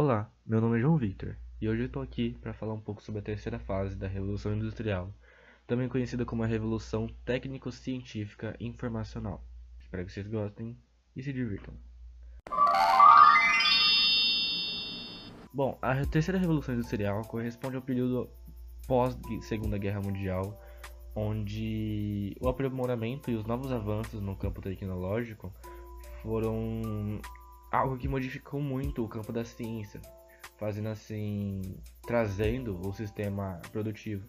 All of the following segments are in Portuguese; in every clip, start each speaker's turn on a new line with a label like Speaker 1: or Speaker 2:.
Speaker 1: Olá, meu nome é João Victor e hoje eu estou aqui para falar um pouco sobre a terceira fase da Revolução Industrial, também conhecida como a Revolução Técnico-Científica Informacional. Espero que vocês gostem e se divirtam. Bom, a terceira Revolução Industrial corresponde ao período pós-Segunda Guerra Mundial, onde o aprimoramento e os novos avanços no campo tecnológico foram algo que modificou muito o campo da ciência, fazendo assim, trazendo o sistema produtivo.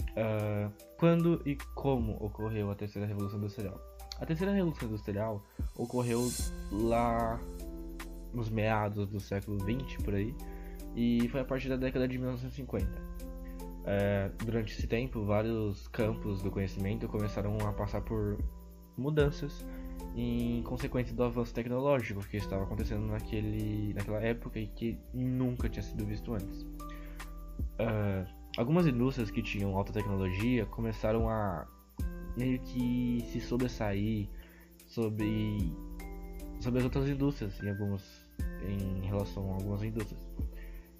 Speaker 1: Uh, quando e como ocorreu a terceira revolução industrial? A terceira revolução industrial ocorreu lá nos meados do século 20 por aí e foi a partir da década de 1950. É, durante esse tempo, vários campos do conhecimento começaram a passar por mudanças em consequência do avanço tecnológico que estava acontecendo naquele, naquela época e que nunca tinha sido visto antes. Uh, algumas indústrias que tinham alta tecnologia começaram a meio que se sobressair sobre, sobre as outras indústrias em, alguns, em relação a algumas indústrias.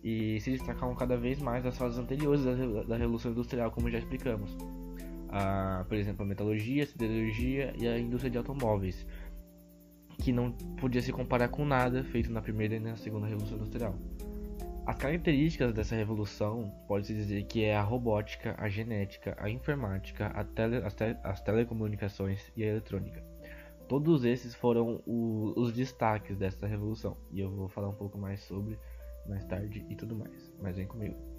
Speaker 1: E se destacavam cada vez mais das fases anteriores da, da Revolução Industrial, como já explicamos a, por exemplo, a metalurgia, a siderurgia e a indústria de automóveis, que não podia se comparar com nada feito na primeira e na segunda revolução industrial. As características dessa revolução pode-se dizer que é a robótica, a genética, a informática, a tele, as, te, as, telecomunicações e a eletrônica. Todos esses foram o, os destaques dessa revolução e eu vou falar um pouco mais sobre mais tarde e tudo mais. Mas vem comigo.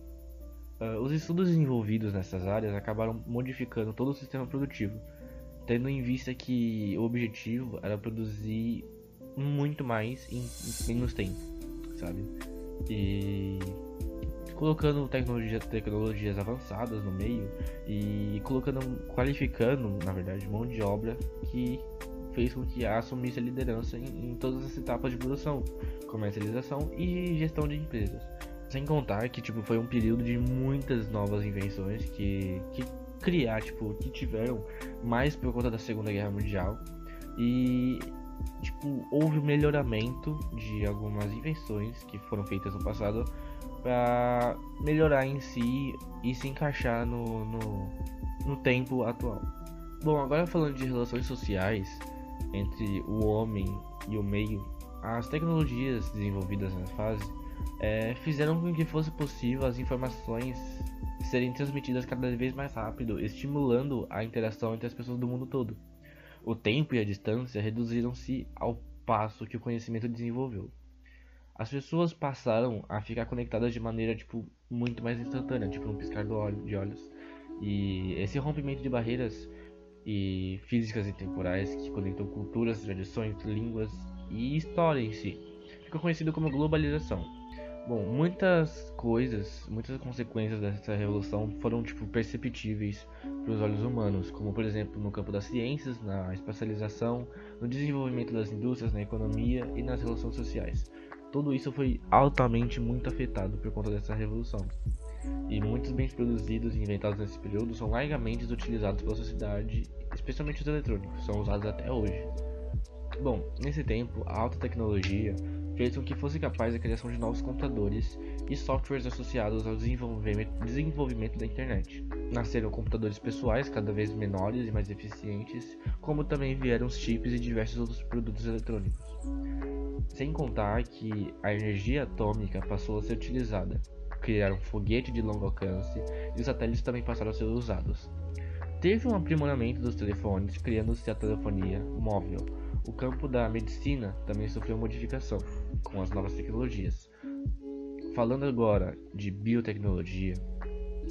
Speaker 1: Uh, os estudos desenvolvidos nessas áreas acabaram modificando todo o sistema produtivo, tendo em vista que o objetivo era produzir muito mais em, menos tempo, sabe? E colocando tecnologia, tecnologias avançadas no meio e colocando, qualificando, na verdade, mão de obra que fez com que assumisse a liderança em, em todas as etapas de produção, comercialização e gestão de empresas. Sem contar que tipo foi um período de muitas novas invenções que, que criar, tipo, que tiveram mais por conta da Segunda Guerra Mundial. E tipo, houve um melhoramento de algumas invenções que foram feitas no passado para melhorar em si e se encaixar no, no, no tempo atual. Bom, agora falando de relações sociais entre o homem e o meio, as tecnologias desenvolvidas nessa fase é, fizeram com que fosse possível as informações serem transmitidas cada vez mais rápido, estimulando a interação entre as pessoas do mundo todo. O tempo e a distância reduziram-se ao passo que o conhecimento desenvolveu. As pessoas passaram a ficar conectadas de maneira tipo muito mais instantânea, tipo um piscar de olhos. E esse rompimento de barreiras e físicas e temporais que conectam culturas, tradições, línguas e história em si, ficou conhecido como globalização. Bom, muitas coisas, muitas consequências dessa revolução foram tipo perceptíveis para os olhos humanos, como por exemplo no campo das ciências, na especialização, no desenvolvimento das indústrias, na economia e nas relações sociais. Tudo isso foi altamente muito afetado por conta dessa revolução. E muitos bens produzidos e inventados nesse período são largamente utilizados pela sociedade, especialmente os eletrônicos, são usados até hoje. Bom, nesse tempo, a alta tecnologia fez com que fosse capaz da criação de novos computadores e softwares associados ao desenvolvimento, desenvolvimento da internet. Nasceram computadores pessoais cada vez menores e mais eficientes, como também vieram os chips e diversos outros produtos eletrônicos. Sem contar que a energia atômica passou a ser utilizada, criaram foguete de longo alcance e os satélites também passaram a ser usados. Teve um aprimoramento dos telefones, criando-se a telefonia móvel, o campo da medicina também sofreu modificação com as novas tecnologias. Falando agora de biotecnologia,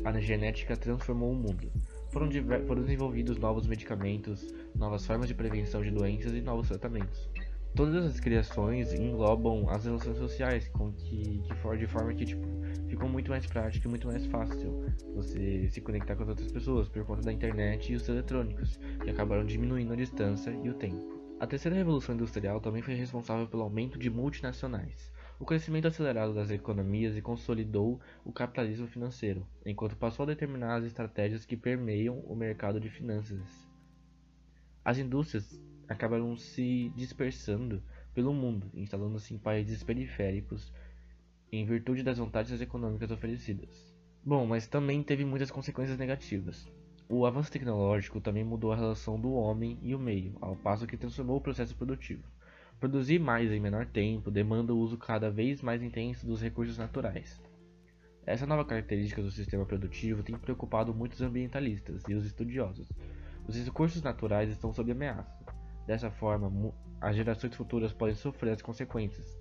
Speaker 1: a genética transformou o mundo. Foram, foram desenvolvidos novos medicamentos, novas formas de prevenção de doenças e novos tratamentos. Todas as criações englobam as relações sociais, com que, que for, de forma que tipo, ficou muito mais prático e muito mais fácil você se conectar com as outras pessoas por conta da internet e os eletrônicos, que acabaram diminuindo a distância e o tempo. A terceira revolução industrial também foi responsável pelo aumento de multinacionais, o crescimento acelerado das economias e consolidou o capitalismo financeiro, enquanto passou a determinar as estratégias que permeiam o mercado de finanças. As indústrias acabaram se dispersando pelo mundo, instalando-se em países periféricos em virtude das vantagens econômicas oferecidas. Bom, mas também teve muitas consequências negativas. O avanço tecnológico também mudou a relação do homem e o meio, ao passo que transformou o processo produtivo. Produzir mais em menor tempo demanda o uso cada vez mais intenso dos recursos naturais. Essa nova característica do sistema produtivo tem preocupado muitos ambientalistas e os estudiosos. Os recursos naturais estão sob ameaça. Dessa forma, as gerações futuras podem sofrer as consequências.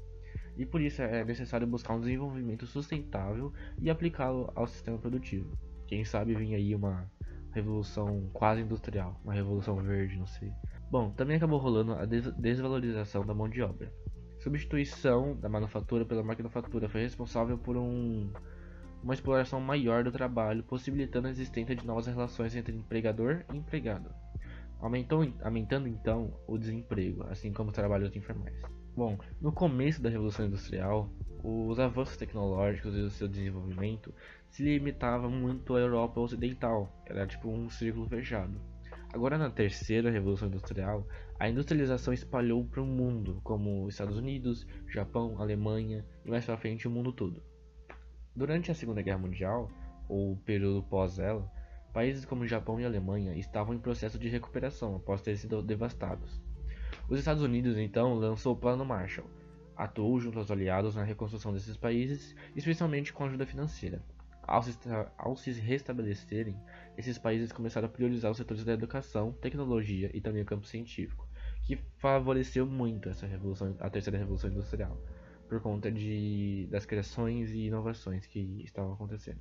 Speaker 1: E por isso é necessário buscar um desenvolvimento sustentável e aplicá-lo ao sistema produtivo. Quem sabe vir aí uma revolução quase industrial, uma revolução verde, não sei. Bom, também acabou rolando a des desvalorização da mão de obra. Substituição da manufatura pela maquinofatura foi responsável por um, uma exploração maior do trabalho, possibilitando a existência de novas relações entre empregador e empregado, Aumentou, aumentando então o desemprego, assim como os trabalhos informais. Bom, no começo da Revolução Industrial, os avanços tecnológicos e o seu desenvolvimento se limitavam muito à Europa Ocidental, era tipo um círculo fechado. Agora, na terceira Revolução Industrial, a industrialização espalhou para o mundo, como Estados Unidos, Japão, Alemanha e mais para frente o mundo todo. Durante a Segunda Guerra Mundial, ou período pós ela, países como Japão e Alemanha estavam em processo de recuperação após terem sido devastados. Os Estados Unidos então lançou o Plano Marshall, atuou junto aos aliados na reconstrução desses países, especialmente com ajuda financeira. Ao se, ao se restabelecerem, esses países começaram a priorizar os setores da educação, tecnologia e também o campo científico, que favoreceu muito essa revolução, a terceira revolução industrial, por conta de, das criações e inovações que estavam acontecendo.